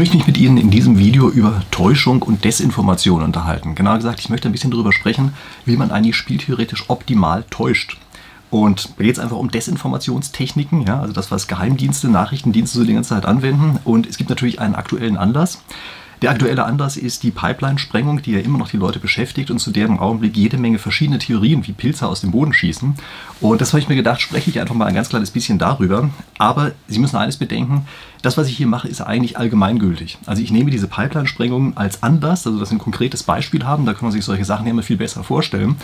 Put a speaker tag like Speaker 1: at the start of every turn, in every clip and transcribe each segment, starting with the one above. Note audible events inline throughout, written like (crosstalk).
Speaker 1: möchte mich mit Ihnen in diesem Video über Täuschung und Desinformation unterhalten. Genauer gesagt, ich möchte ein bisschen darüber sprechen, wie man eigentlich spieltheoretisch optimal täuscht. Und da geht es einfach um Desinformationstechniken, ja, also das, was Geheimdienste, Nachrichtendienste so die ganze Zeit anwenden. Und es gibt natürlich einen aktuellen Anlass. Der aktuelle Anlass ist die Pipeline-Sprengung, die ja immer noch die Leute beschäftigt und zu der im Augenblick jede Menge verschiedene Theorien wie Pilze aus dem Boden schießen. Und das habe ich mir gedacht, spreche ich einfach mal ein ganz kleines bisschen darüber. Aber Sie müssen eines bedenken, das, was ich hier mache, ist eigentlich allgemeingültig. Also ich nehme diese Pipeline-Sprengungen als Anlass, also dass Sie ein konkretes Beispiel haben, da kann man sich solche Sachen immer viel besser vorstellen.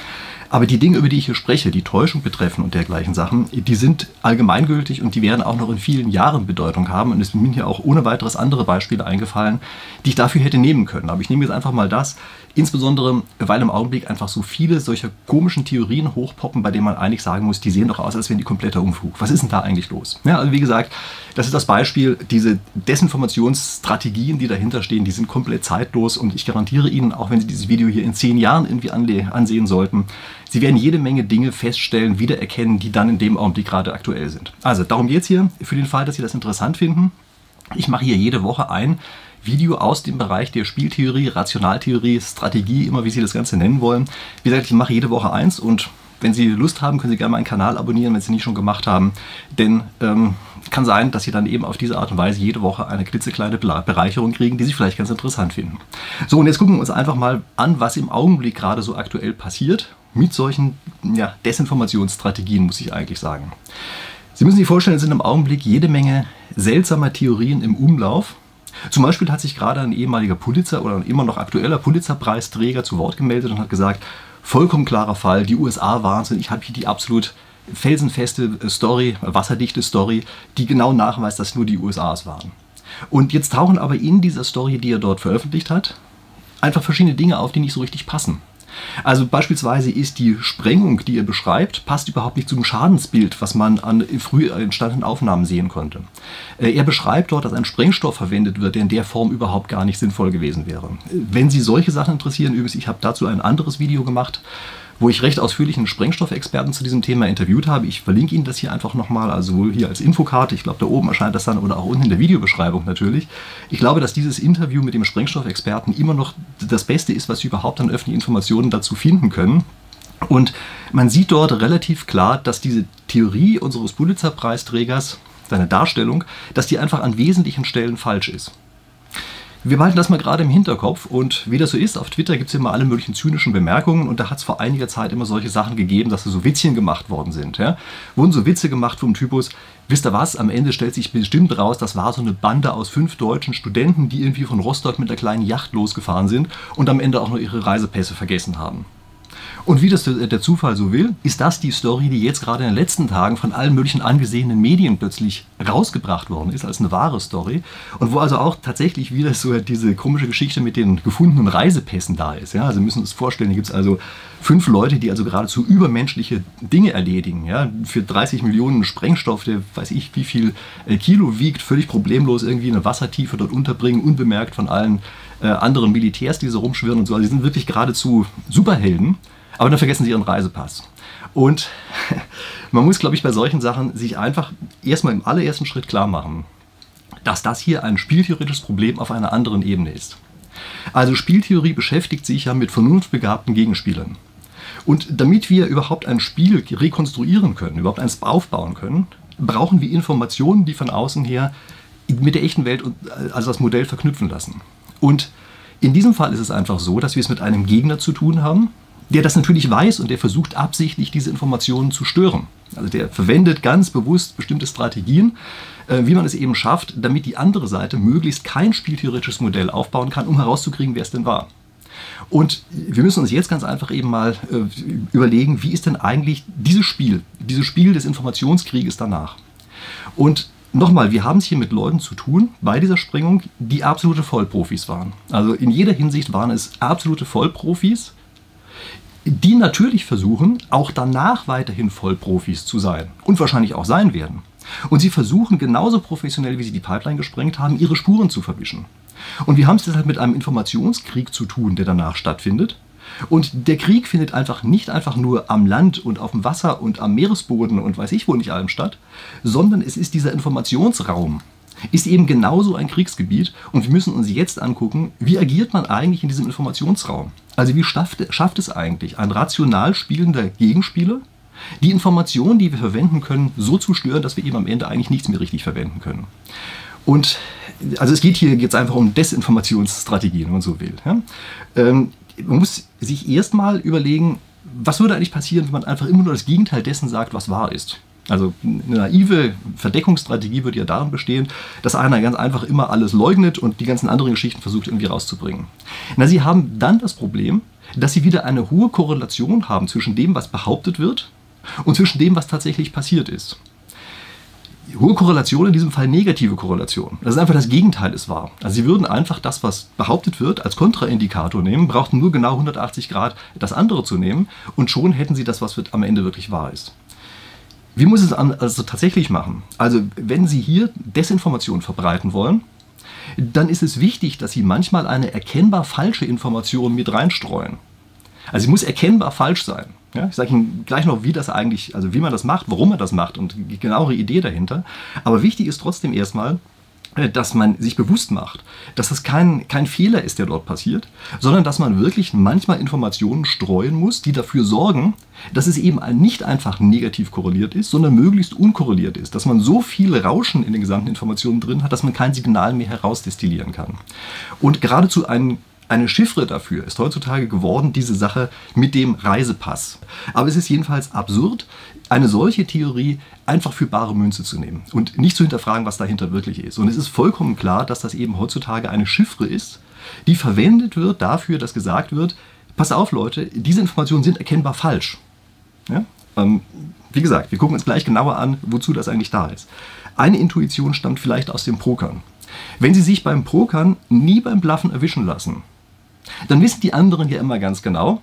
Speaker 1: Aber die Dinge, über die ich hier spreche, die Täuschung betreffen und dergleichen Sachen, die sind allgemeingültig und die werden auch noch in vielen Jahren Bedeutung haben. Und es sind mir hier auch ohne weiteres andere Beispiele eingefallen, die ich dafür hätte nehmen können. Aber ich nehme jetzt einfach mal das, insbesondere weil im Augenblick einfach so viele solcher komischen Theorien hochpoppen, bei denen man eigentlich sagen muss, die sehen doch aus, als wären die kompletter Unfug. Was ist denn da eigentlich los? Ja, also wie gesagt, das ist das Beispiel, diese Desinformationsstrategien, die dahinter stehen, die sind komplett zeitlos und ich garantiere Ihnen, auch wenn Sie dieses Video hier in zehn Jahren irgendwie ansehen sollten, Sie werden jede Menge Dinge feststellen, wiedererkennen, die dann in dem Augenblick gerade aktuell sind. Also darum geht es hier, für den Fall, dass Sie das interessant finden. Ich mache hier jede Woche ein Video aus dem Bereich der Spieltheorie, Rationaltheorie, Strategie, immer wie Sie das Ganze nennen wollen. Wie gesagt, ich mache jede Woche eins und wenn Sie Lust haben, können Sie gerne meinen Kanal abonnieren, wenn Sie nicht schon gemacht haben. Denn ähm, kann sein, dass Sie dann eben auf diese Art und Weise jede Woche eine klitzekleine Bereicherung kriegen, die Sie vielleicht ganz interessant finden. So, und jetzt gucken wir uns einfach mal an, was im Augenblick gerade so aktuell passiert mit solchen ja, Desinformationsstrategien, muss ich eigentlich sagen. Sie müssen sich vorstellen, es sind im Augenblick jede Menge seltsamer Theorien im Umlauf. Zum Beispiel hat sich gerade ein ehemaliger Pulitzer oder ein immer noch aktueller Pulitzerpreisträger zu Wort gemeldet und hat gesagt, vollkommen klarer Fall, die USA Wahnsinn, ich habe hier die absolut felsenfeste Story, wasserdichte Story, die genau nachweist, dass nur die USA es waren. Und jetzt tauchen aber in dieser Story, die er dort veröffentlicht hat, einfach verschiedene Dinge auf, die nicht so richtig passen. Also beispielsweise ist die Sprengung, die er beschreibt, passt überhaupt nicht zum Schadensbild, was man an früh entstandenen Aufnahmen sehen konnte. Äh, er beschreibt dort, dass ein Sprengstoff verwendet wird, der in der Form überhaupt gar nicht sinnvoll gewesen wäre. Wenn Sie solche Sachen interessieren, übrigens, ich habe dazu ein anderes Video gemacht, wo ich recht ausführlich einen Sprengstoffexperten zu diesem Thema interviewt habe. Ich verlinke Ihnen das hier einfach nochmal, also sowohl hier als Infokarte, ich glaube da oben erscheint das dann oder auch unten in der Videobeschreibung natürlich. Ich glaube, dass dieses Interview mit dem Sprengstoffexperten immer noch das Beste ist, was Sie überhaupt an öffentlichen Informationen dazu finden können. Und man sieht dort relativ klar, dass diese Theorie unseres Pulitzer-Preisträgers, seine Darstellung, dass die einfach an wesentlichen Stellen falsch ist. Wir behalten das mal gerade im Hinterkopf und wie das so ist, auf Twitter gibt es immer alle möglichen zynischen Bemerkungen und da hat es vor einiger Zeit immer solche Sachen gegeben, dass so Witzchen gemacht worden sind. Ja? Wurden so Witze gemacht vom Typus, wisst ihr was, am Ende stellt sich bestimmt raus, das war so eine Bande aus fünf deutschen Studenten, die irgendwie von Rostock mit einer kleinen Yacht losgefahren sind und am Ende auch noch ihre Reisepässe vergessen haben. Und wie das der Zufall so will, ist das die Story, die jetzt gerade in den letzten Tagen von allen möglichen angesehenen Medien plötzlich rausgebracht worden ist, als eine wahre Story. Und wo also auch tatsächlich wieder so diese komische Geschichte mit den gefundenen Reisepässen da ist. Ja, also müssen uns vorstellen, hier gibt es also fünf Leute, die also geradezu übermenschliche Dinge erledigen. Ja, für 30 Millionen Sprengstoff, der weiß ich wie viel äh, Kilo wiegt, völlig problemlos irgendwie eine Wassertiefe dort unterbringen, unbemerkt von allen äh, anderen Militärs, die so rumschwirren und so. Also die sind wirklich geradezu Superhelden. Aber dann vergessen sie ihren Reisepass. Und (laughs) man muss, glaube ich, bei solchen Sachen sich einfach erstmal im allerersten Schritt klar machen, dass das hier ein spieltheoretisches Problem auf einer anderen Ebene ist. Also Spieltheorie beschäftigt sich ja mit vernunftbegabten Gegenspielern. Und damit wir überhaupt ein Spiel rekonstruieren können, überhaupt eins aufbauen können, brauchen wir Informationen, die von außen her mit der echten Welt also das Modell verknüpfen lassen. Und in diesem Fall ist es einfach so, dass wir es mit einem Gegner zu tun haben, der das natürlich weiß und der versucht absichtlich diese Informationen zu stören. Also der verwendet ganz bewusst bestimmte Strategien, äh, wie man es eben schafft, damit die andere Seite möglichst kein spieltheoretisches Modell aufbauen kann, um herauszukriegen, wer es denn war. Und wir müssen uns jetzt ganz einfach eben mal äh, überlegen, wie ist denn eigentlich dieses Spiel, dieses Spiel des Informationskrieges danach. Und nochmal, wir haben es hier mit Leuten zu tun bei dieser Sprengung, die absolute Vollprofis waren. Also in jeder Hinsicht waren es absolute Vollprofis die natürlich versuchen, auch danach weiterhin Vollprofis zu sein und wahrscheinlich auch sein werden. Und sie versuchen genauso professionell, wie sie die Pipeline gesprengt haben, ihre Spuren zu verwischen. Und wir haben es deshalb mit einem Informationskrieg zu tun, der danach stattfindet. Und der Krieg findet einfach nicht einfach nur am Land und auf dem Wasser und am Meeresboden und weiß ich wo nicht allem statt, sondern es ist dieser Informationsraum, ist eben genauso ein Kriegsgebiet und wir müssen uns jetzt angucken, wie agiert man eigentlich in diesem Informationsraum? Also wie schafft, schafft es eigentlich ein rational spielender Gegenspieler, die Informationen, die wir verwenden können, so zu stören, dass wir eben am Ende eigentlich nichts mehr richtig verwenden können. Und also es geht hier jetzt einfach um Desinformationsstrategien, wenn man so will. Ja? Ähm, man muss sich erstmal überlegen, was würde eigentlich passieren, wenn man einfach immer nur das Gegenteil dessen sagt, was wahr ist. Also eine naive Verdeckungsstrategie würde ja darin bestehen, dass einer ganz einfach immer alles leugnet und die ganzen anderen Geschichten versucht irgendwie rauszubringen. Na, sie haben dann das Problem, dass sie wieder eine hohe Korrelation haben zwischen dem, was behauptet wird und zwischen dem, was tatsächlich passiert ist. Hohe Korrelation, in diesem Fall negative Korrelation. Das ist einfach das Gegenteil ist wahr. Also Sie würden einfach das, was behauptet wird, als Kontraindikator nehmen, brauchten nur genau 180 Grad das andere zu nehmen und schon hätten Sie das, was am Ende wirklich wahr ist. Wie muss es also tatsächlich machen? Also wenn Sie hier Desinformation verbreiten wollen, dann ist es wichtig, dass Sie manchmal eine erkennbar falsche Information mit reinstreuen. Also sie muss erkennbar falsch sein. Ja, ich sage Ihnen gleich noch, wie das eigentlich, also wie man das macht, warum man das macht und die genauere Idee dahinter. Aber wichtig ist trotzdem erstmal, äh, dass man sich bewusst macht, dass das kein, kein Fehler ist, der dort passiert, sondern dass man wirklich manchmal Informationen streuen muss, die dafür sorgen, dass es eben nicht einfach negativ korreliert ist, sondern möglichst unkorreliert ist, dass man so viel Rauschen in den gesamten Informationen drin hat, dass man kein Signal mehr herausdestillieren kann. Und geradezu ein eine Chiffre dafür ist heutzutage geworden diese Sache mit dem Reisepass. Aber es ist jedenfalls absurd, eine solche Theorie einfach für bare Münze zu nehmen und nicht zu hinterfragen, was dahinter wirklich ist. Und es ist vollkommen klar, dass das eben heutzutage eine Chiffre ist, die verwendet wird dafür, dass gesagt wird, pass auf Leute, diese Informationen sind erkennbar falsch. Ja? Ähm, wie gesagt, wir gucken uns gleich genauer an, wozu das eigentlich da ist. Eine Intuition stammt vielleicht aus dem Pokern. Wenn Sie sich beim Pokern nie beim Bluffen erwischen lassen, dann wissen die anderen ja immer ganz genau,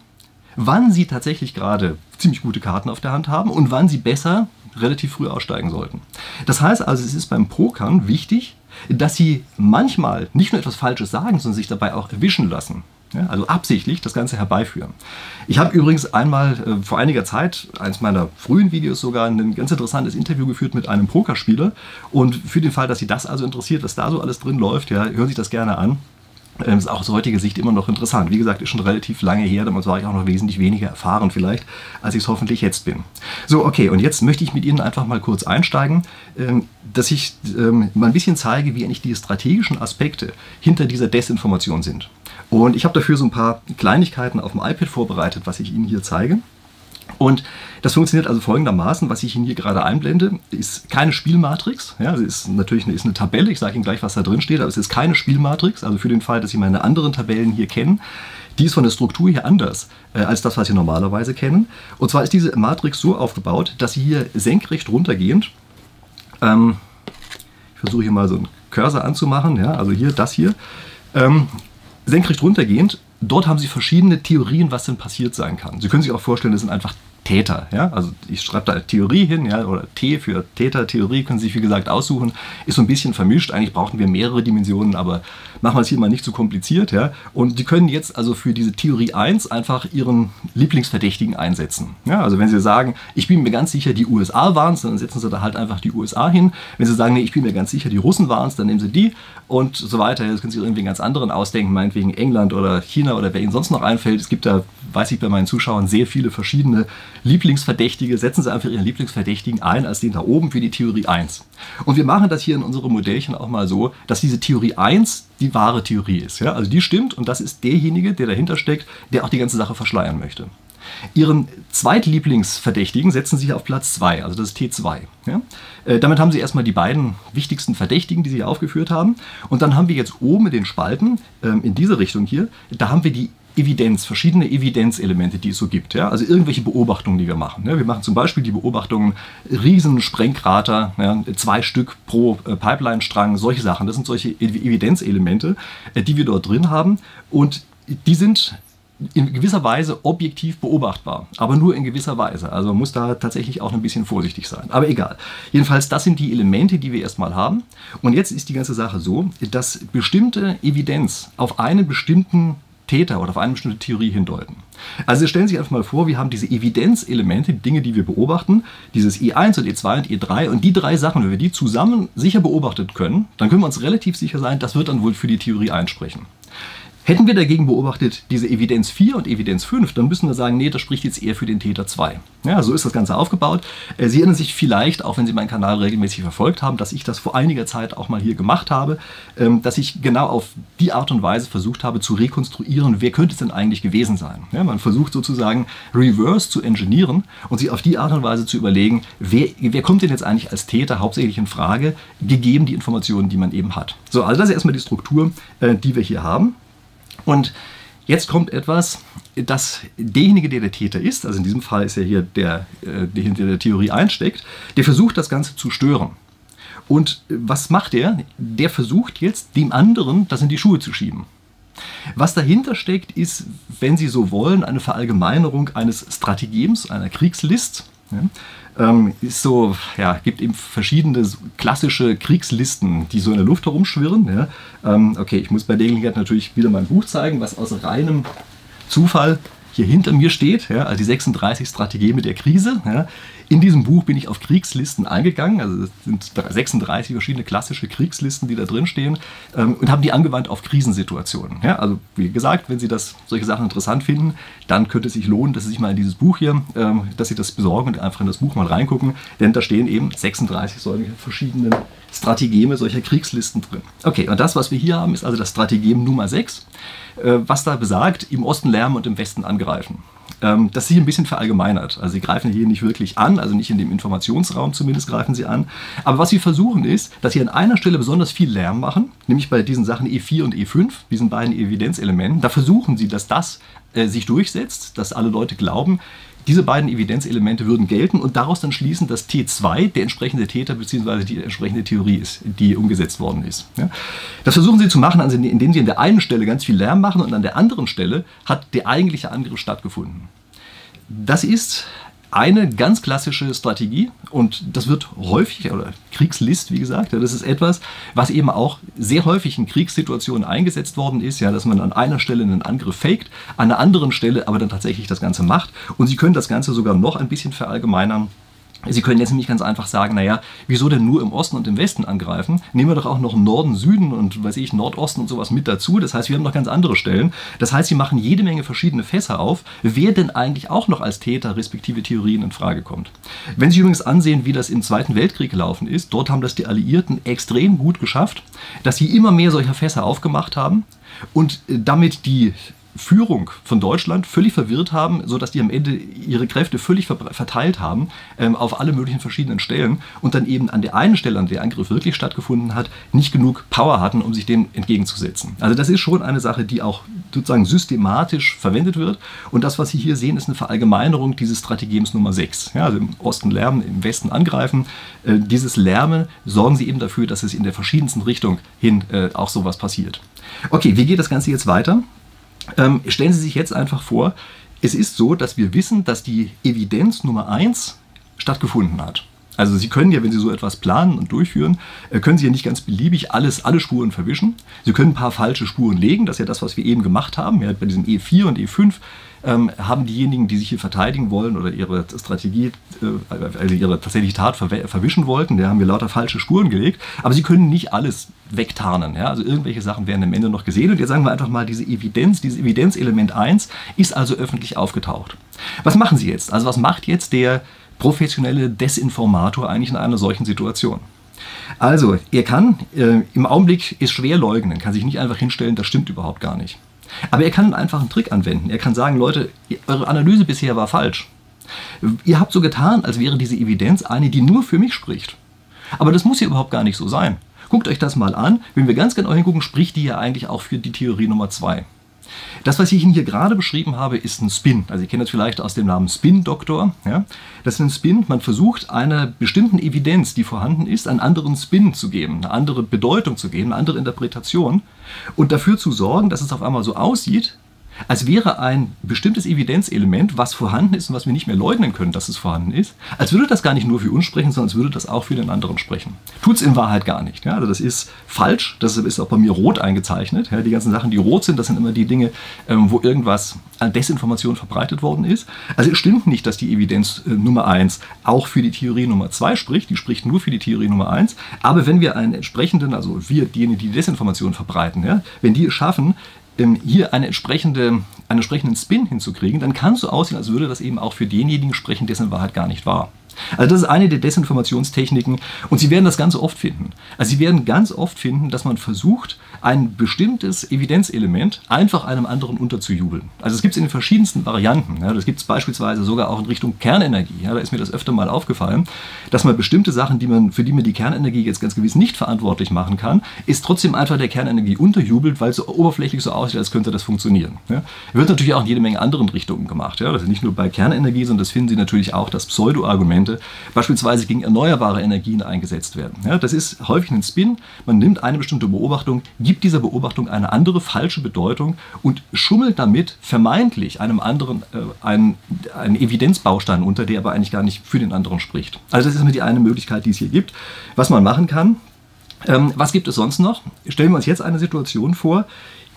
Speaker 1: wann sie tatsächlich gerade ziemlich gute Karten auf der Hand haben und wann sie besser relativ früh aussteigen sollten. Das heißt also, es ist beim Pokern wichtig, dass sie manchmal nicht nur etwas Falsches sagen, sondern sich dabei auch erwischen lassen. Ja, also absichtlich das Ganze herbeiführen. Ich habe übrigens einmal äh, vor einiger Zeit, eines meiner frühen Videos sogar, ein ganz interessantes Interview geführt mit einem Pokerspieler. Und für den Fall, dass Sie das also interessiert, was da so alles drin läuft, ja, hören Sie sich das gerne an. Ähm, ist auch aus heutiger Sicht immer noch interessant. Wie gesagt, ist schon relativ lange her, damals war ich auch noch wesentlich weniger erfahren vielleicht, als ich es hoffentlich jetzt bin. So, okay, und jetzt möchte ich mit Ihnen einfach mal kurz einsteigen, ähm, dass ich ähm, mal ein bisschen zeige, wie eigentlich die strategischen Aspekte hinter dieser Desinformation sind. Und ich habe dafür so ein paar Kleinigkeiten auf dem iPad vorbereitet, was ich Ihnen hier zeige. Und das funktioniert also folgendermaßen, was ich Ihnen hier gerade einblende, ist keine Spielmatrix. Ja, es ist natürlich eine, ist eine Tabelle, ich sage Ihnen gleich, was da drin steht, aber es ist keine Spielmatrix, also für den Fall, dass Sie meine anderen Tabellen hier kennen. Die ist von der Struktur her anders äh, als das, was Sie normalerweise kennen. Und zwar ist diese Matrix so aufgebaut, dass Sie hier senkrecht runtergehend, ähm, ich versuche hier mal so einen Cursor anzumachen, ja, also hier das hier, ähm, senkrecht runtergehend dort haben sie verschiedene Theorien, was denn passiert sein kann. Sie können sich auch vorstellen, das sind einfach Täter. Ja? Also ich schreibe da Theorie hin, ja? oder T für Täter, Theorie können Sie sich wie gesagt aussuchen. Ist so ein bisschen vermischt. Eigentlich brauchen wir mehrere Dimensionen, aber machen wir es hier mal nicht zu so kompliziert. Ja? Und Sie können jetzt also für diese Theorie 1 einfach Ihren Lieblingsverdächtigen einsetzen. Ja? Also wenn Sie sagen, ich bin mir ganz sicher, die USA waren es, dann setzen Sie da halt einfach die USA hin. Wenn Sie sagen, nee, ich bin mir ganz sicher, die Russen waren es, dann nehmen Sie die und so weiter. Jetzt können Sie irgendwie einen ganz anderen ausdenken, meinetwegen England oder China oder wer Ihnen sonst noch einfällt. Es gibt da, weiß ich bei meinen Zuschauern, sehr viele verschiedene Lieblingsverdächtige, setzen Sie einfach Ihren Lieblingsverdächtigen ein als den da oben für die Theorie 1. Und wir machen das hier in unserem Modellchen auch mal so, dass diese Theorie 1 die wahre Theorie ist. Ja? Also die stimmt und das ist derjenige, der dahinter steckt, der auch die ganze Sache verschleiern möchte. Ihren Zweitlieblingsverdächtigen setzen Sie auf Platz 2, also das ist T2. Ja? Äh, damit haben Sie erstmal die beiden wichtigsten Verdächtigen, die Sie hier aufgeführt haben. Und dann haben wir jetzt oben in den Spalten, ähm, in diese Richtung hier, da haben wir die Evidenz, verschiedene Evidenzelemente, die es so gibt. Ja? Also irgendwelche Beobachtungen, die wir machen. Ja? Wir machen zum Beispiel die Beobachtungen Riesensprengkrater, ja? zwei Stück pro äh, Pipeline-Strang, solche Sachen. Das sind solche Evidenzelemente, äh, die wir dort drin haben. Und die sind in gewisser Weise objektiv beobachtbar, aber nur in gewisser Weise. Also man muss da tatsächlich auch ein bisschen vorsichtig sein. Aber egal. Jedenfalls, das sind die Elemente, die wir erstmal haben. Und jetzt ist die ganze Sache so, dass bestimmte Evidenz auf einen bestimmten Täter oder auf eine bestimmte Theorie hindeuten. Also Sie stellen sich einfach mal vor, wir haben diese Evidenzelemente, die Dinge, die wir beobachten, dieses E1 und E2 und E3 und die drei Sachen, wenn wir die zusammen sicher beobachtet können, dann können wir uns relativ sicher sein, das wird dann wohl für die Theorie einsprechen. Hätten wir dagegen beobachtet diese Evidenz 4 und Evidenz 5, dann müssen wir sagen, nee, das spricht jetzt eher für den Täter 2. Ja, so ist das Ganze aufgebaut. Äh, Sie erinnern sich vielleicht, auch wenn Sie meinen Kanal regelmäßig verfolgt haben, dass ich das vor einiger Zeit auch mal hier gemacht habe, ähm, dass ich genau auf die Art und Weise versucht habe zu rekonstruieren, wer könnte es denn eigentlich gewesen sein. Ja, man versucht sozusagen reverse zu engineeren und sich auf die Art und Weise zu überlegen, wer, wer kommt denn jetzt eigentlich als Täter hauptsächlich in Frage, gegeben die Informationen, die man eben hat. So, also das ist erstmal die Struktur, äh, die wir hier haben. Und jetzt kommt etwas, dass derjenige, der der Täter ist, also in diesem Fall ist er hier der, äh, der hinter der Theorie einsteckt, der versucht das Ganze zu stören. Und was macht er? Der versucht jetzt dem anderen das in die Schuhe zu schieben. Was dahinter steckt, ist, wenn Sie so wollen, eine Verallgemeinerung eines Strategems, einer Kriegslist. Ähm, ist so, ja, gibt eben verschiedene klassische Kriegslisten, die so in der Luft herumschwirren. Ja. Ähm, okay, ich muss bei der Gelegenheit natürlich wieder mein Buch zeigen, was aus reinem Zufall hier hinter mir steht, ja, also die 36 Strategien mit der Krise. Ja. In diesem Buch bin ich auf Kriegslisten eingegangen, also es sind 36 verschiedene klassische Kriegslisten, die da drin stehen, ähm, und habe die angewandt auf Krisensituationen. Ja, also wie gesagt, wenn Sie das, solche Sachen interessant finden, dann könnte es sich lohnen, dass Sie sich mal in dieses Buch hier, ähm, dass Sie das besorgen und einfach in das Buch mal reingucken, denn da stehen eben 36 solche verschiedene Strategeme solcher Kriegslisten drin. Okay, und das, was wir hier haben, ist also das Strategem Nummer 6, äh, was da besagt, im Osten lärmen und im Westen angreifen. Ähm, das hier ein bisschen verallgemeinert. Also sie greifen hier nicht wirklich an, also nicht in dem Informationsraum zumindest greifen sie an. Aber was sie versuchen ist, dass sie an einer Stelle besonders viel Lärm machen, nämlich bei diesen Sachen E4 und E5, diesen beiden Evidenzelementen. Da versuchen sie, dass das äh, sich durchsetzt, dass alle Leute glauben, diese beiden Evidenzelemente würden gelten und daraus dann schließen, dass T2 der entsprechende Täter bzw. die entsprechende Theorie ist, die umgesetzt worden ist. Ja? Das versuchen sie zu machen, also indem sie an der einen Stelle ganz viel Lärm machen und an der anderen Stelle hat der eigentliche Angriff stattgefunden. Das ist eine ganz klassische Strategie und das wird häufig, oder Kriegslist, wie gesagt, das ist etwas, was eben auch sehr häufig in Kriegssituationen eingesetzt worden ist, ja, dass man an einer Stelle einen Angriff faked, an einer anderen Stelle aber dann tatsächlich das Ganze macht. Und Sie können das Ganze sogar noch ein bisschen verallgemeinern Sie können jetzt nämlich ganz einfach sagen, naja, wieso denn nur im Osten und im Westen angreifen? Nehmen wir doch auch noch Norden, Süden und weiß ich, Nordosten und sowas mit dazu. Das heißt, wir haben noch ganz andere Stellen. Das heißt, sie machen jede Menge verschiedene Fässer auf, wer denn eigentlich auch noch als Täter respektive Theorien in Frage kommt. Wenn Sie übrigens ansehen, wie das im Zweiten Weltkrieg gelaufen ist, dort haben das die Alliierten extrem gut geschafft, dass sie immer mehr solcher Fässer aufgemacht haben und damit die Führung von Deutschland völlig verwirrt haben, sodass die am Ende ihre Kräfte völlig verteilt haben ähm, auf alle möglichen verschiedenen Stellen und dann eben an der einen Stelle, an der der Angriff wirklich stattgefunden hat, nicht genug Power hatten, um sich dem entgegenzusetzen. Also das ist schon eine Sache, die auch sozusagen systematisch verwendet wird und das, was Sie hier sehen, ist eine Verallgemeinerung dieses Strategems Nummer 6. Ja, also im Osten lärmen, im Westen angreifen. Äh, dieses Lärmen sorgen Sie eben dafür, dass es in der verschiedensten Richtung hin äh, auch sowas passiert. Okay, wie geht das Ganze jetzt weiter? Ähm, stellen Sie sich jetzt einfach vor, es ist so, dass wir wissen, dass die Evidenz Nummer 1 stattgefunden hat. Also Sie können ja, wenn Sie so etwas planen und durchführen, äh, können Sie ja nicht ganz beliebig alles, alle Spuren verwischen. Sie können ein paar falsche Spuren legen, das ist ja das, was wir eben gemacht haben. Ja, bei diesem E4 und E5 ähm, haben diejenigen, die sich hier verteidigen wollen oder ihre Strategie, äh, also ihre tatsächliche Tat ver verwischen wollten, da haben wir lauter falsche Spuren gelegt. Aber sie können nicht alles wegtarnen. Ja? Also irgendwelche Sachen werden am Ende noch gesehen. Und jetzt sagen wir einfach mal, diese Evidenz, dieses Evidenzelement 1 ist also öffentlich aufgetaucht. Was machen Sie jetzt? Also was macht jetzt der professionelle Desinformator eigentlich in einer solchen Situation? Also, er kann äh, im Augenblick ist schwer leugnen, kann sich nicht einfach hinstellen, das stimmt überhaupt gar nicht. Aber er kann einfach einen Trick anwenden. Er kann sagen, Leute, eure Analyse bisher war falsch. Ihr habt so getan, als wäre diese Evidenz eine, die nur für mich spricht. Aber das muss ja überhaupt gar nicht so sein. Guckt euch das mal an. Wenn wir ganz genau hingucken, spricht die ja eigentlich auch für die Theorie Nummer 2. Das, was ich Ihnen hier gerade beschrieben habe, ist ein Spin. Also ihr kennt das vielleicht aus dem Namen Spin-Doktor. Ja? Das ist ein Spin, man versucht einer bestimmten Evidenz, die vorhanden ist, einen anderen Spin zu geben, eine andere Bedeutung zu geben, eine andere Interpretation und dafür zu sorgen, dass es auf einmal so aussieht, als wäre ein bestimmtes Evidenzelement, was vorhanden ist und was wir nicht mehr leugnen können, dass es vorhanden ist, als würde das gar nicht nur für uns sprechen, sondern als würde das auch für den anderen sprechen. Tut es in Wahrheit gar nicht. Ja? Also das ist falsch, das ist auch bei mir rot eingezeichnet. Ja? Die ganzen Sachen, die rot sind, das sind immer die Dinge, ähm, wo irgendwas an Desinformation verbreitet worden ist. Also es stimmt nicht, dass die Evidenz äh, Nummer 1 auch für die Theorie Nummer 2 spricht, die spricht nur für die Theorie Nummer 1. Aber wenn wir einen entsprechenden, also wir, diejenigen, die Desinformation verbreiten, ja, wenn die es schaffen, hier eine entsprechende, einen entsprechenden Spin hinzukriegen, dann kann es so aussehen, als würde das eben auch für denjenigen sprechen, dessen Wahrheit gar nicht war. Also das ist eine der Desinformationstechniken und Sie werden das ganz oft finden. Also Sie werden ganz oft finden, dass man versucht, ein bestimmtes Evidenzelement einfach einem anderen unterzujubeln. Also es gibt es in den verschiedensten Varianten. Ja, das gibt es beispielsweise sogar auch in Richtung Kernenergie. Ja, da ist mir das öfter mal aufgefallen, dass man bestimmte Sachen, die man, für die man die Kernenergie jetzt ganz gewiss nicht verantwortlich machen kann, ist trotzdem einfach der Kernenergie unterjubelt, weil es so oberflächlich so aussieht, als könnte das funktionieren. Ja, wird natürlich auch in jede Menge anderen Richtungen gemacht. Ja, das ist nicht nur bei Kernenergie, sondern das finden Sie natürlich auch, dass Pseudo-Argumente beispielsweise gegen erneuerbare Energien eingesetzt werden. Ja, das ist häufig ein Spin. Man nimmt eine bestimmte Beobachtung, gibt gibt dieser Beobachtung eine andere falsche Bedeutung und schummelt damit vermeintlich einem anderen äh, einen, einen Evidenzbaustein unter, der aber eigentlich gar nicht für den anderen spricht. Also das ist immer die eine Möglichkeit, die es hier gibt. Was man machen kann, ähm, was gibt es sonst noch? Stellen wir uns jetzt eine Situation vor,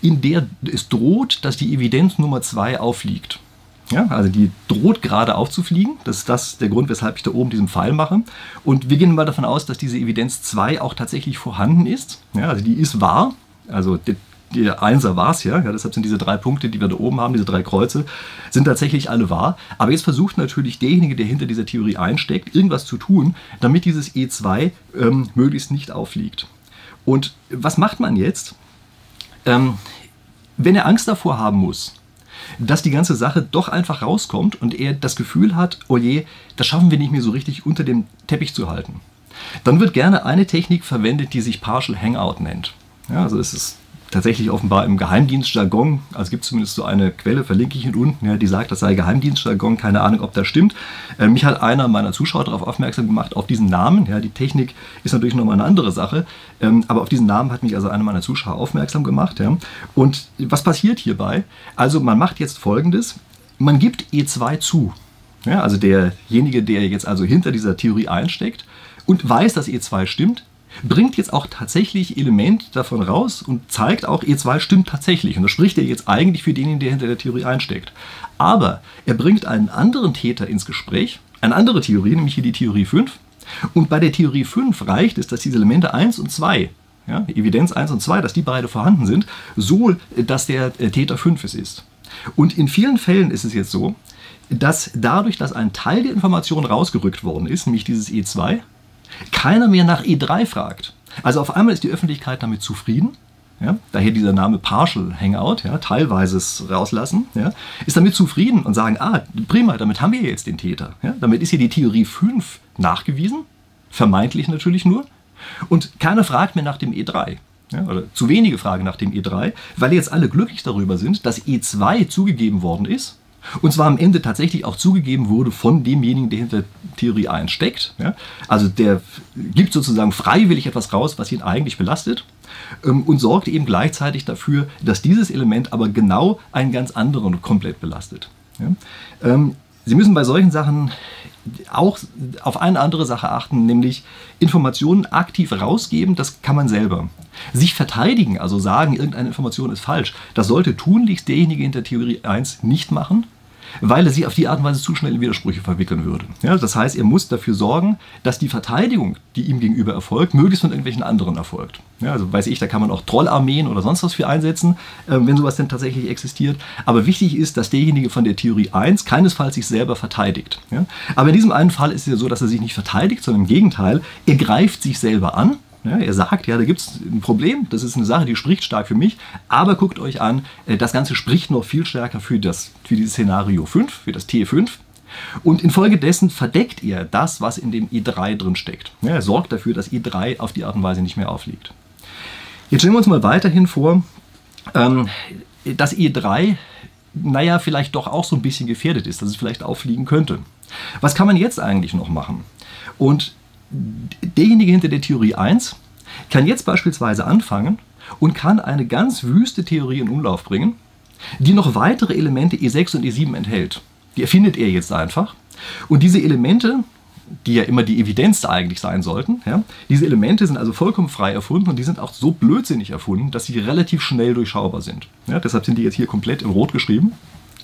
Speaker 1: in der es droht, dass die Evidenz Nummer zwei aufliegt. Ja, also die droht gerade aufzufliegen. Das ist das der Grund, weshalb ich da oben diesen Pfeil mache. Und wir gehen mal davon aus, dass diese Evidenz 2 auch tatsächlich vorhanden ist. Ja, also die ist wahr. Also die, der Einser war es ja. ja. Deshalb sind diese drei Punkte, die wir da oben haben, diese drei Kreuze, sind tatsächlich alle wahr. Aber jetzt versucht natürlich derjenige, der hinter dieser Theorie einsteckt, irgendwas zu tun, damit dieses E2 ähm, möglichst nicht auffliegt. Und was macht man jetzt? Ähm, wenn er Angst davor haben muss, dass die ganze Sache doch einfach rauskommt und er das Gefühl hat, oh je, das schaffen wir nicht mehr so richtig unter dem Teppich zu halten, dann wird gerne eine Technik verwendet, die sich Partial Hangout nennt. Ja, also es ist tatsächlich offenbar im Geheimdienstjargon, also gibt es zumindest so eine Quelle, verlinke ich hier unten, ja, die sagt, das sei Geheimdienstjargon, keine Ahnung, ob das stimmt. Äh, mich hat einer meiner Zuschauer darauf aufmerksam gemacht, auf diesen Namen, ja, die Technik ist natürlich nochmal eine andere Sache, ähm, aber auf diesen Namen hat mich also einer meiner Zuschauer aufmerksam gemacht. Ja. Und was passiert hierbei? Also man macht jetzt folgendes, man gibt E2 zu. Ja, also derjenige, der jetzt also hinter dieser Theorie einsteckt und weiß, dass E2 stimmt, bringt jetzt auch tatsächlich Element davon raus und zeigt auch, E2 stimmt tatsächlich. Und das spricht er jetzt eigentlich für denjenigen, der hinter der Theorie einsteckt. Aber er bringt einen anderen Täter ins Gespräch, eine andere Theorie, nämlich hier die Theorie 5. Und bei der Theorie 5 reicht es, dass diese Elemente 1 und 2, ja, Evidenz 1 und 2, dass die beide vorhanden sind, so dass der äh, Täter 5 es ist. Und in vielen Fällen ist es jetzt so, dass dadurch, dass ein Teil der Information rausgerückt worden ist, nämlich dieses E2, keiner mehr nach E3 fragt. Also auf einmal ist die Öffentlichkeit damit zufrieden. Ja, daher dieser Name Partial Hangout, ja, teilweises rauslassen, ja, ist damit zufrieden und sagen, ah, prima, damit haben wir jetzt den Täter. Damit ist hier die Theorie 5 nachgewiesen, vermeintlich natürlich nur. Und keiner fragt mehr nach dem E3. Ja, oder zu wenige fragen nach dem E3, weil jetzt alle glücklich darüber sind, dass E2 zugegeben worden ist und zwar am Ende tatsächlich auch zugegeben wurde von demjenigen, der hinter Theorie 1 steckt. Ja? Also der gibt sozusagen freiwillig etwas raus, was ihn eigentlich belastet ähm, und sorgt eben gleichzeitig dafür, dass dieses Element aber genau einen ganz anderen komplett belastet. Ja? Ähm, Sie müssen bei solchen Sachen auch auf eine andere Sache achten, nämlich Informationen aktiv rausgeben, das kann man selber. Sich verteidigen, also sagen, irgendeine Information ist falsch, das sollte tunlichst derjenige hinter Theorie 1 nicht machen, weil er sie auf die Art und Weise zu schnell in Widersprüche verwickeln würde. Ja, das heißt, er muss dafür sorgen, dass die Verteidigung, die ihm gegenüber erfolgt, möglichst von irgendwelchen anderen erfolgt. Ja, also weiß ich, da kann man auch Trollarmeen oder sonst was für einsetzen, äh, wenn sowas denn tatsächlich existiert. Aber wichtig ist, dass derjenige von der Theorie 1 keinesfalls sich selber verteidigt. Ja? Aber in diesem einen Fall ist es ja so, dass er sich nicht verteidigt, sondern im Gegenteil, er greift sich selber an ja, er sagt, ja, da gibt es ein Problem, das ist eine Sache, die spricht stark für mich, aber guckt euch an, äh, das Ganze spricht noch viel stärker für, das, für dieses Szenario 5, für das T5. Und infolgedessen verdeckt er das, was in dem E3 drin steckt. Ja, er sorgt dafür, dass E3 auf die Art und Weise nicht mehr aufliegt. Jetzt stellen wir uns mal weiterhin vor, ähm, dass E3, naja, vielleicht doch auch so ein bisschen gefährdet ist, dass es vielleicht auffliegen könnte. Was kann man jetzt eigentlich noch machen? Und derjenige hinter der Theorie 1 kann jetzt beispielsweise anfangen und kann eine ganz wüste Theorie in Umlauf bringen, die noch weitere Elemente E6 und E7 enthält. Die erfindet er jetzt einfach. Und diese Elemente, die ja immer die Evidenz eigentlich sein sollten, ja, diese Elemente sind also vollkommen frei erfunden und die sind auch so blödsinnig erfunden, dass sie relativ schnell durchschaubar sind. Ja, deshalb sind die jetzt hier komplett in Rot geschrieben.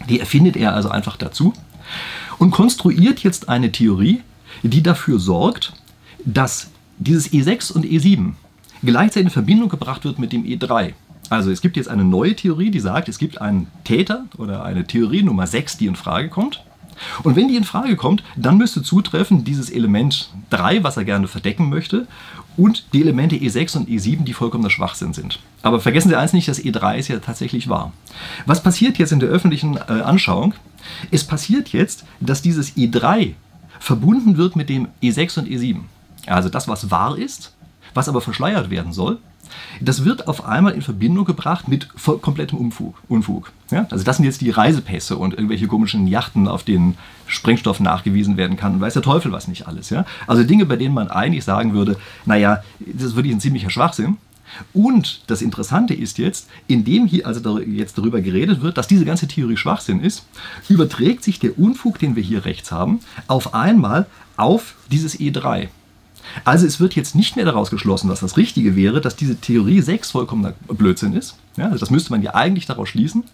Speaker 1: Die erfindet er also einfach dazu und konstruiert jetzt eine Theorie, die dafür sorgt, dass dieses E6 und E7 gleichzeitig in Verbindung gebracht wird mit dem E3. Also es gibt jetzt eine neue Theorie, die sagt, es gibt einen Täter oder eine Theorie Nummer 6, die in Frage kommt. Und wenn die in Frage kommt, dann müsste zutreffen dieses Element 3, was er gerne verdecken möchte, und die Elemente E6 und E7, die vollkommener Schwachsinn sind. Aber vergessen Sie eins nicht, das E3 ist ja tatsächlich wahr. Was passiert jetzt in der öffentlichen äh, Anschauung? Es passiert jetzt, dass dieses E3 verbunden wird mit dem E6 und E7. Also das, was wahr ist, was aber verschleiert werden soll, das wird auf einmal in Verbindung gebracht mit komplettem Unfug. Unfug ja? Also das sind jetzt die Reisepässe und irgendwelche komischen Yachten, auf denen Sprengstoff nachgewiesen werden kann und weiß der Teufel was nicht alles. Ja? Also Dinge, bei denen man eigentlich sagen würde, naja, das ist wirklich ein ziemlicher Schwachsinn. Und das Interessante ist jetzt, indem hier also jetzt darüber geredet wird, dass diese ganze Theorie Schwachsinn ist, überträgt sich der Unfug, den wir hier rechts haben, auf einmal auf dieses E3. Also es wird jetzt nicht mehr daraus geschlossen, dass das Richtige wäre, dass diese Theorie 6 vollkommener Blödsinn ist. Ja, also das müsste man ja eigentlich daraus schließen.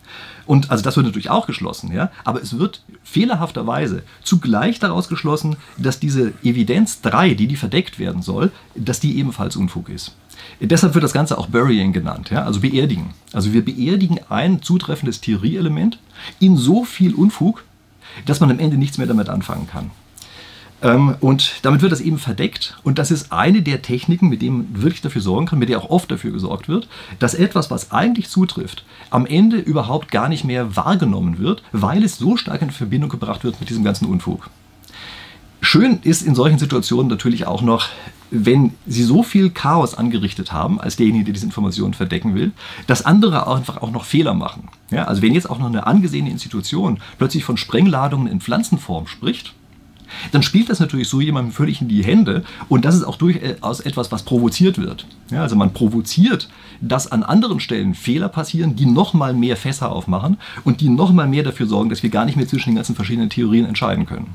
Speaker 1: Und also das wird natürlich auch geschlossen, ja. Aber es wird fehlerhafterweise zugleich daraus geschlossen, dass diese Evidenz 3, die die verdeckt werden soll, dass die ebenfalls Unfug ist. Deshalb wird das Ganze auch Burying genannt, ja, also beerdigen. Also wir beerdigen ein zutreffendes Theorieelement in so viel Unfug, dass man am Ende nichts mehr damit anfangen kann. Ähm, und damit wird das eben verdeckt. Und das ist eine der Techniken, mit denen man wirklich dafür sorgen kann, mit der auch oft dafür gesorgt wird, dass etwas, was eigentlich zutrifft, am Ende überhaupt gar nicht mehr wahrgenommen wird, weil es so stark in Verbindung gebracht wird mit diesem ganzen Unfug. Schön ist in solchen Situationen natürlich auch noch, wenn sie so viel Chaos angerichtet haben, als derjenige, der diese Informationen verdecken will, dass andere einfach auch noch Fehler machen. Ja, also wenn jetzt auch noch eine angesehene Institution plötzlich von Sprengladungen in Pflanzenform spricht, dann spielt das natürlich so jemandem völlig in die Hände und das ist auch durchaus etwas, was provoziert wird. Ja, also man provoziert, dass an anderen Stellen Fehler passieren, die nochmal mehr Fässer aufmachen und die nochmal mehr dafür sorgen, dass wir gar nicht mehr zwischen den ganzen verschiedenen Theorien entscheiden können.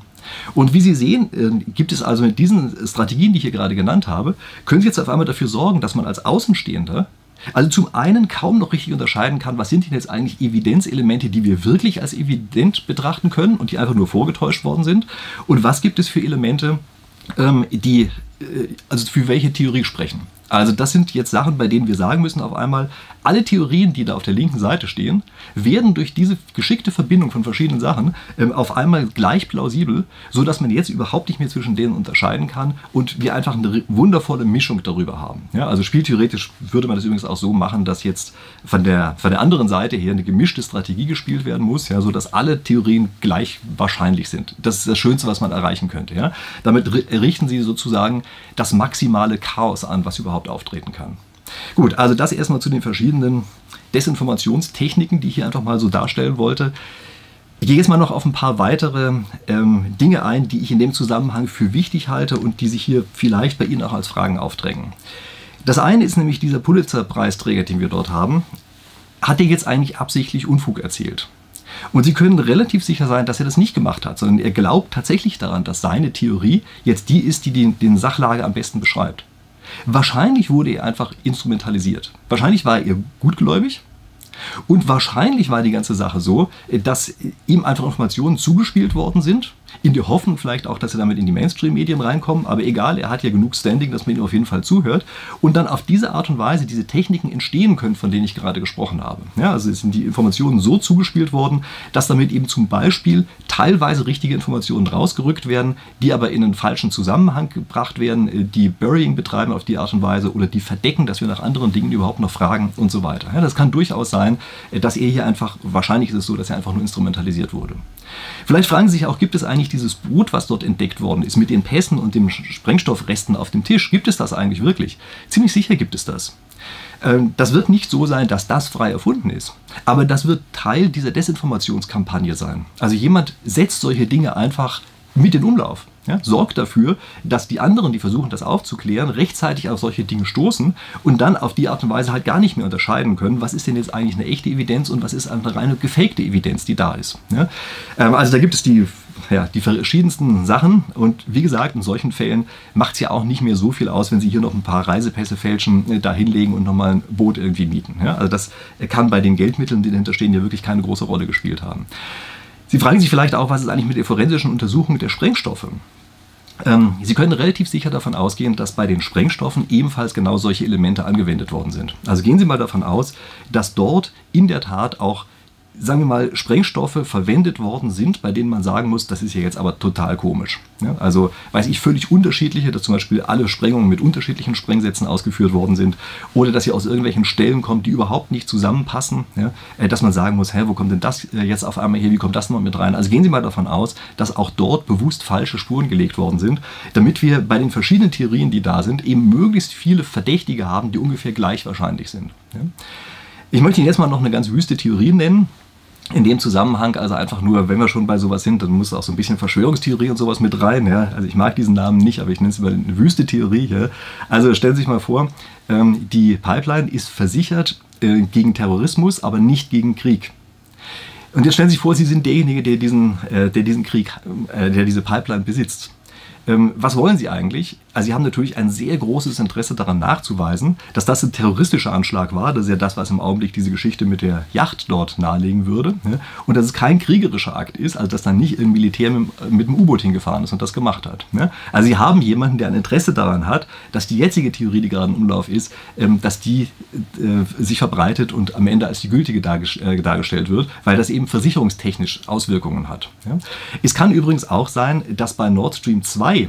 Speaker 1: Und wie Sie sehen, äh, gibt es also mit diesen Strategien, die ich hier gerade genannt habe, können Sie jetzt auf einmal dafür sorgen, dass man als Außenstehender also zum einen kaum noch richtig unterscheiden kann, was sind denn jetzt eigentlich Evidenzelemente, die wir wirklich als evident betrachten können und die einfach nur vorgetäuscht worden sind und was gibt es für Elemente, ähm, die äh, also für welche Theorie sprechen. Also das sind jetzt Sachen, bei denen wir sagen müssen auf einmal, alle Theorien, die da auf der linken Seite stehen, werden durch diese geschickte Verbindung von verschiedenen Sachen ähm, auf einmal gleich plausibel, sodass man jetzt überhaupt nicht mehr zwischen denen unterscheiden kann und wir einfach eine wundervolle Mischung darüber haben. Ja, also spieltheoretisch würde man das übrigens auch so machen, dass jetzt von der, von der anderen Seite her eine gemischte Strategie gespielt werden muss, ja, sodass alle Theorien gleich wahrscheinlich sind. Das ist das Schönste, was man erreichen könnte. Ja. Damit richten Sie sozusagen das maximale Chaos an, was überhaupt auftreten kann. Gut, also das erstmal zu den verschiedenen Desinformationstechniken, die ich hier einfach mal so darstellen wollte. Ich gehe jetzt mal noch auf ein paar weitere ähm, Dinge ein, die ich in dem Zusammenhang für wichtig halte und die sich hier vielleicht bei Ihnen auch als Fragen aufdrängen. Das eine ist nämlich dieser Pulitzer-Preisträger, den wir dort haben. Hat er jetzt eigentlich absichtlich Unfug erzählt? Und Sie können relativ sicher sein, dass er das nicht gemacht hat, sondern er glaubt tatsächlich daran, dass seine Theorie jetzt die ist, die den, den Sachlage am besten beschreibt. Wahrscheinlich wurde er einfach instrumentalisiert. Wahrscheinlich war er gutgläubig und wahrscheinlich war die ganze Sache so, dass ihm einfach Informationen zugespielt worden sind, in der Hoffnung vielleicht auch, dass er damit in die Mainstream-Medien reinkommen, aber egal, er hat ja genug Standing, dass man ihm auf jeden Fall zuhört und dann auf diese Art und Weise diese Techniken entstehen können, von denen ich gerade gesprochen habe. Ja, also sind die Informationen so zugespielt worden, dass damit eben zum Beispiel teilweise richtige Informationen rausgerückt werden, die aber in einen falschen Zusammenhang gebracht werden, die Burying betreiben auf die Art und Weise oder die verdecken, dass wir nach anderen Dingen überhaupt noch fragen und so weiter. Ja, das kann durchaus sein, dass er hier einfach, wahrscheinlich ist es so, dass er einfach nur instrumentalisiert wurde. Vielleicht fragen Sie sich auch, gibt es eigentlich dieses Boot, was dort entdeckt worden ist, mit den Pässen und den Sprengstoffresten auf dem Tisch? Gibt es das eigentlich wirklich? Ziemlich sicher gibt es das. Ähm, das wird nicht so sein, dass das frei erfunden ist. Aber das wird Teil dieser Desinformationskampagne sein. Also jemand setzt solche Dinge einfach mit in Umlauf. Ja, sorgt dafür, dass die anderen, die versuchen, das aufzuklären, rechtzeitig auf solche Dinge stoßen und dann auf die Art und Weise halt gar nicht mehr unterscheiden können, was ist denn jetzt eigentlich eine echte Evidenz und was ist eine reine gefakte Evidenz, die da ist. Ja, ähm, also da gibt es die ja, die verschiedensten Sachen. Und wie gesagt, in solchen Fällen macht es ja auch nicht mehr so viel aus, wenn Sie hier noch ein paar Reisepässe fälschen, äh, da hinlegen und nochmal ein Boot irgendwie mieten. Ja, also das kann bei den Geldmitteln, die dahinter stehen, ja wirklich keine große Rolle gespielt haben. Sie fragen sich vielleicht auch, was ist eigentlich mit der forensischen Untersuchung der Sprengstoffe? Ähm, Sie können relativ sicher davon ausgehen, dass bei den Sprengstoffen ebenfalls genau solche Elemente angewendet worden sind. Also gehen Sie mal davon aus, dass dort in der Tat auch sagen wir mal, Sprengstoffe verwendet worden sind, bei denen man sagen muss, das ist ja jetzt aber total komisch. Ja, also weiß ich völlig unterschiedliche, dass zum Beispiel alle Sprengungen mit unterschiedlichen Sprengsätzen ausgeführt worden sind oder dass sie aus irgendwelchen Stellen kommen, die überhaupt nicht zusammenpassen, ja, äh, dass man sagen muss, hä, wo kommt denn das äh, jetzt auf einmal her, wie kommt das noch mit rein? Also gehen Sie mal davon aus, dass auch dort bewusst falsche Spuren gelegt worden sind, damit wir bei den verschiedenen Theorien, die da sind, eben möglichst viele Verdächtige haben, die ungefähr gleich wahrscheinlich sind. Ja. Ich möchte Ihnen jetzt mal noch eine ganz wüste Theorie nennen in dem Zusammenhang, also einfach nur, wenn wir schon bei sowas sind, dann muss auch so ein bisschen Verschwörungstheorie und sowas mit rein. Ja? Also ich mag diesen Namen nicht, aber ich nenne es mal eine wüste Theorie. Ja? Also stellen Sie sich mal vor, ähm, die Pipeline ist versichert äh, gegen Terrorismus, aber nicht gegen Krieg. Und jetzt stellen Sie sich vor, Sie sind derjenige, der diesen, äh, der diesen Krieg, äh, der diese Pipeline besitzt. Ähm, was wollen Sie eigentlich? Also Sie haben natürlich ein sehr großes Interesse daran nachzuweisen, dass das ein terroristischer Anschlag war. Das ist ja das, was im Augenblick diese Geschichte mit der Yacht dort nahelegen würde. Und dass es kein kriegerischer Akt ist, also dass dann nicht ein Militär mit, mit dem U-Boot hingefahren ist und das gemacht hat. Also Sie haben jemanden, der ein Interesse daran hat, dass die jetzige Theorie, die gerade im Umlauf ist, ähm, dass die äh, sich verbreitet und am Ende als die gültige äh, dargestellt wird, weil das eben versicherungstechnisch Auswirkungen hat. Es kann übrigens auch sein, dass bei Nord Stream 2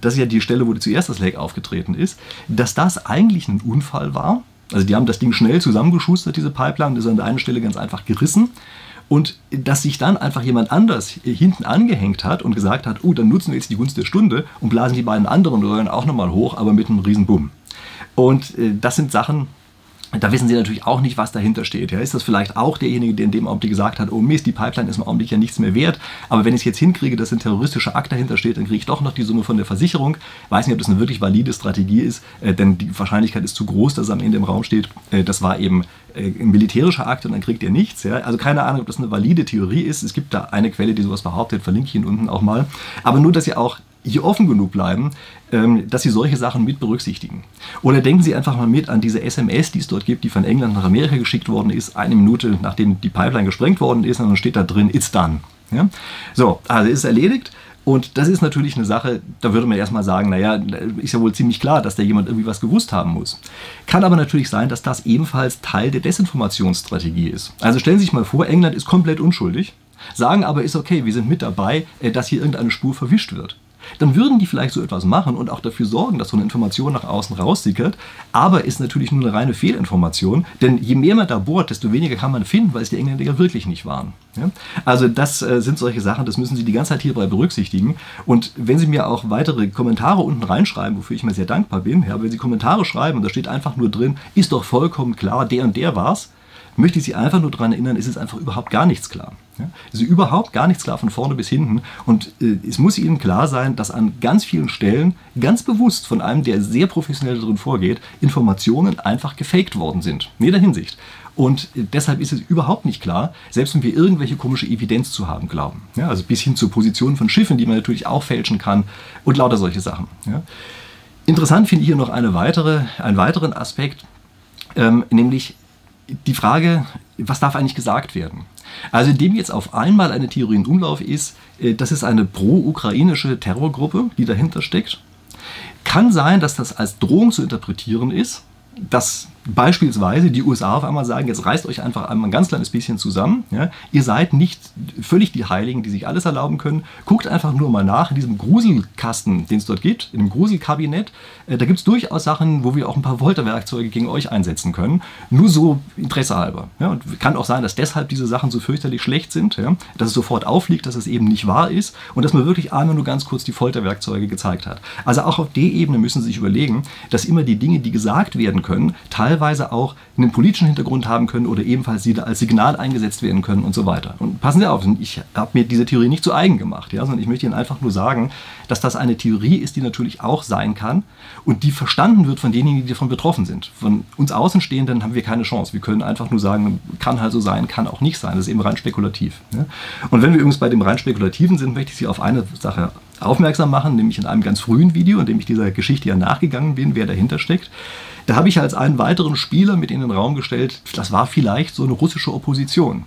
Speaker 1: das ist ja die Stelle, wo zuerst das Leck aufgetreten ist, dass das eigentlich ein Unfall war. Also die haben das Ding schnell zusammengeschustert, diese Pipeline, das ist an der einen Stelle ganz einfach gerissen. Und dass sich dann einfach jemand anders hinten angehängt hat und gesagt hat, oh, dann nutzen wir jetzt die Gunst der Stunde und blasen die beiden anderen Röhren auch nochmal hoch, aber mit einem riesen Bumm. Und äh, das sind Sachen, da wissen Sie natürlich auch nicht, was dahinter steht. Ja, ist das vielleicht auch derjenige, der in dem Augenblick gesagt hat, oh Mist, die Pipeline ist im Augenblick ja nichts mehr wert, aber wenn ich es jetzt hinkriege, dass ein terroristischer Akt dahinter steht, dann kriege ich doch noch die Summe von der Versicherung. Weiß nicht, ob das eine wirklich valide Strategie ist, äh, denn die Wahrscheinlichkeit ist zu groß, dass am Ende im Raum steht, äh, das war eben äh, ein militärischer Akt und dann kriegt ihr nichts. Ja? Also keine Ahnung, ob das eine valide Theorie ist. Es gibt da eine Quelle, die sowas behauptet, verlinke ich Ihnen unten auch mal. Aber nur, dass ihr auch hier offen genug bleiben, ähm, dass Sie solche Sachen mit berücksichtigen. Oder denken Sie einfach mal mit an diese SMS, die es dort gibt, die von England nach Amerika geschickt worden ist, eine Minute nachdem die Pipeline gesprengt worden ist, und dann steht da drin, it's done. Ja? So, also ist erledigt. Und das ist natürlich eine Sache, da würde man erstmal sagen, naja, ist ja wohl ziemlich klar, dass da jemand irgendwie was gewusst haben muss. Kann aber natürlich sein, dass das ebenfalls Teil der Desinformationsstrategie ist. Also stellen Sie sich mal vor, England ist komplett unschuldig, sagen aber, ist okay, wir sind mit dabei, äh, dass hier irgendeine Spur verwischt wird dann würden die vielleicht so etwas machen und auch dafür sorgen, dass so eine Information nach außen raussickert. Aber ist natürlich nur eine reine Fehlinformation, denn je mehr man da bohrt, desto weniger kann man finden, weil es die Engländer ja wirklich nicht waren. Ja? Also das äh, sind solche Sachen, das müssen Sie die ganze Zeit hierbei berücksichtigen. Und wenn Sie mir auch weitere Kommentare unten reinschreiben, wofür ich mir sehr dankbar bin, ja, wenn Sie Kommentare schreiben und da steht einfach nur drin, ist doch vollkommen klar, der und der war's, möchte ich Sie einfach nur daran erinnern, es ist einfach überhaupt gar nichts klar. Es ist überhaupt gar nichts klar von vorne bis hinten. Und äh, es muss Ihnen klar sein, dass an ganz vielen Stellen ganz bewusst von einem, der sehr professionell darin vorgeht, Informationen einfach gefaked worden sind. In jeder Hinsicht. Und äh, deshalb ist es überhaupt nicht klar, selbst wenn wir irgendwelche komische Evidenz zu haben glauben. Ja, also bis hin zur Position von Schiffen, die man natürlich auch fälschen kann und lauter solche Sachen. Ja. Interessant finde ich hier noch eine weitere, einen weiteren Aspekt, ähm, nämlich die Frage, was darf eigentlich gesagt werden? Also indem jetzt auf einmal eine Theorie in Umlauf ist, äh, das ist eine pro-ukrainische Terrorgruppe, die dahinter steckt, kann sein, dass das als Drohung zu interpretieren ist, dass beispielsweise die USA auf einmal sagen, jetzt reißt euch einfach einmal ein ganz kleines bisschen zusammen. Ja? Ihr seid nicht völlig die Heiligen, die sich alles erlauben können. Guckt einfach nur mal nach in diesem Gruselkasten, den es dort gibt, in dem Gruselkabinett. Äh, da gibt es durchaus Sachen, wo wir auch ein paar Folterwerkzeuge gegen euch einsetzen können. Nur so interessehalber. Ja? Und kann auch sein, dass deshalb diese Sachen so fürchterlich schlecht sind, ja? dass es sofort aufliegt, dass es eben nicht wahr ist und dass man wirklich einmal nur ganz kurz die Folterwerkzeuge gezeigt hat. Also auch auf der Ebene müssen Sie sich überlegen, dass immer die Dinge, die gesagt werden können, teilweise auch einen politischen Hintergrund haben können oder ebenfalls als Signal eingesetzt werden können und so weiter. Und passen Sie auf, ich habe mir diese Theorie nicht zu eigen gemacht, ja, sondern ich möchte Ihnen einfach nur sagen, dass das eine Theorie ist, die natürlich auch sein kann und die verstanden wird von denjenigen, die davon betroffen sind. Von uns Außenstehenden haben wir keine Chance. Wir können einfach nur sagen, kann halt so sein, kann auch nicht sein. Das ist eben rein spekulativ. Ja. Und wenn wir übrigens bei dem rein spekulativen sind, möchte ich Sie auf eine Sache aufmerksam machen, nämlich in einem ganz frühen Video, in dem ich dieser Geschichte ja nachgegangen bin, wer dahinter steckt. Da habe ich als einen weiteren Spieler mit in den Raum gestellt, das war vielleicht so eine russische Opposition.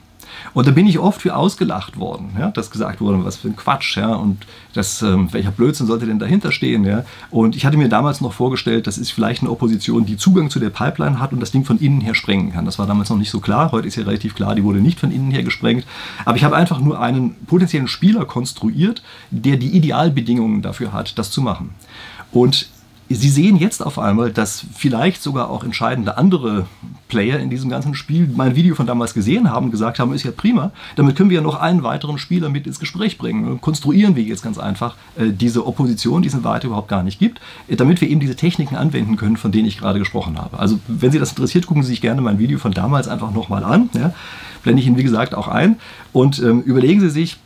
Speaker 1: Und da bin ich oft für ausgelacht worden, ja, dass gesagt wurde, was für ein Quatsch, ja, und das, ähm, welcher Blödsinn sollte denn dahinter stehen, ja. Und ich hatte mir damals noch vorgestellt, das ist vielleicht eine Opposition, die Zugang zu der Pipeline hat und das Ding von innen her sprengen kann. Das war damals noch nicht so klar, heute ist ja relativ klar, die wurde nicht von innen her gesprengt. Aber ich habe einfach nur einen potenziellen Spieler konstruiert, der die Idealbedingungen dafür hat, das zu machen. Und Sie sehen jetzt auf einmal, dass vielleicht sogar auch entscheidende andere Player in diesem ganzen Spiel mein Video von damals gesehen haben, gesagt haben, ist ja prima, damit können wir ja noch einen weiteren Spieler mit ins Gespräch bringen. Konstruieren wir jetzt ganz einfach äh, diese Opposition, die es in Wahrheit überhaupt gar nicht gibt, äh, damit wir eben diese Techniken anwenden können, von denen ich gerade gesprochen habe. Also wenn Sie das interessiert, gucken Sie sich gerne mein Video von damals einfach nochmal an. Ja. Blende ich Ihnen, wie gesagt, auch ein. Und ähm, überlegen Sie sich,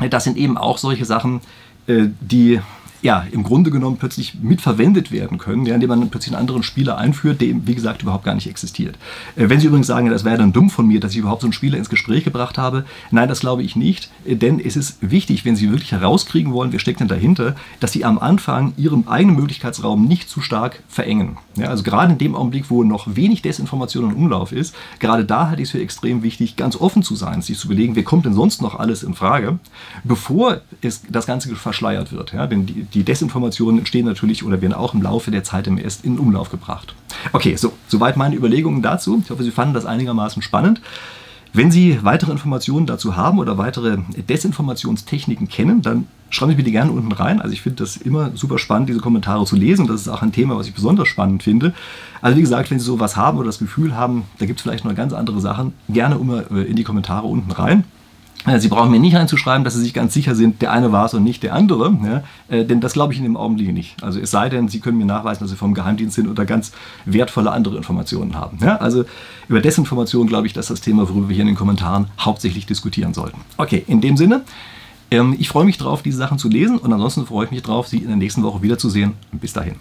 Speaker 1: äh, das sind eben auch solche Sachen, äh, die ja, im Grunde genommen plötzlich mitverwendet werden können, ja, indem man plötzlich einen anderen Spieler einführt, der, wie gesagt, überhaupt gar nicht existiert. Äh, wenn Sie übrigens sagen, das wäre dann dumm von mir, dass ich überhaupt so einen Spieler ins Gespräch gebracht habe, nein, das glaube ich nicht, äh, denn es ist wichtig, wenn Sie wirklich herauskriegen wollen, wer steckt denn dahinter, dass Sie am Anfang Ihren eigenen Möglichkeitsraum nicht zu stark verengen. Ja, also gerade in dem Augenblick, wo noch wenig Desinformation im Umlauf ist, gerade da halte ich es für extrem wichtig, ganz offen zu sein, sich zu überlegen, wer kommt denn sonst noch alles in Frage, bevor es, das Ganze verschleiert wird. Ja, denn die, die Desinformationen entstehen natürlich oder werden auch im Laufe der Zeit im erst in Umlauf gebracht. Okay, so, soweit meine Überlegungen dazu. Ich hoffe, Sie fanden das einigermaßen spannend. Wenn Sie weitere Informationen dazu haben oder weitere Desinformationstechniken kennen, dann schreiben Sie bitte gerne unten rein. Also ich finde das immer super spannend, diese Kommentare zu lesen. Das ist auch ein Thema, was ich besonders spannend finde. Also wie gesagt, wenn Sie sowas haben oder das Gefühl haben, da gibt es vielleicht noch ganz andere Sachen, gerne immer äh, in die Kommentare unten rein. Äh, Sie brauchen mir nicht reinzuschreiben, dass Sie sich ganz sicher sind, der eine war es und nicht der andere, äh, denn das glaube ich in dem Augenblick nicht. Also es sei denn, Sie können mir nachweisen, dass Sie vom Geheimdienst sind oder ganz wertvolle andere Informationen haben. Ja? Also über Desinformation glaube ich, dass das Thema, worüber wir hier in den Kommentaren hauptsächlich diskutieren sollten. Okay, in dem Sinne, ähm, ich freue mich darauf, diese Sachen zu lesen und ansonsten freue ich mich darauf, Sie in der nächsten Woche wiederzusehen. Bis dahin.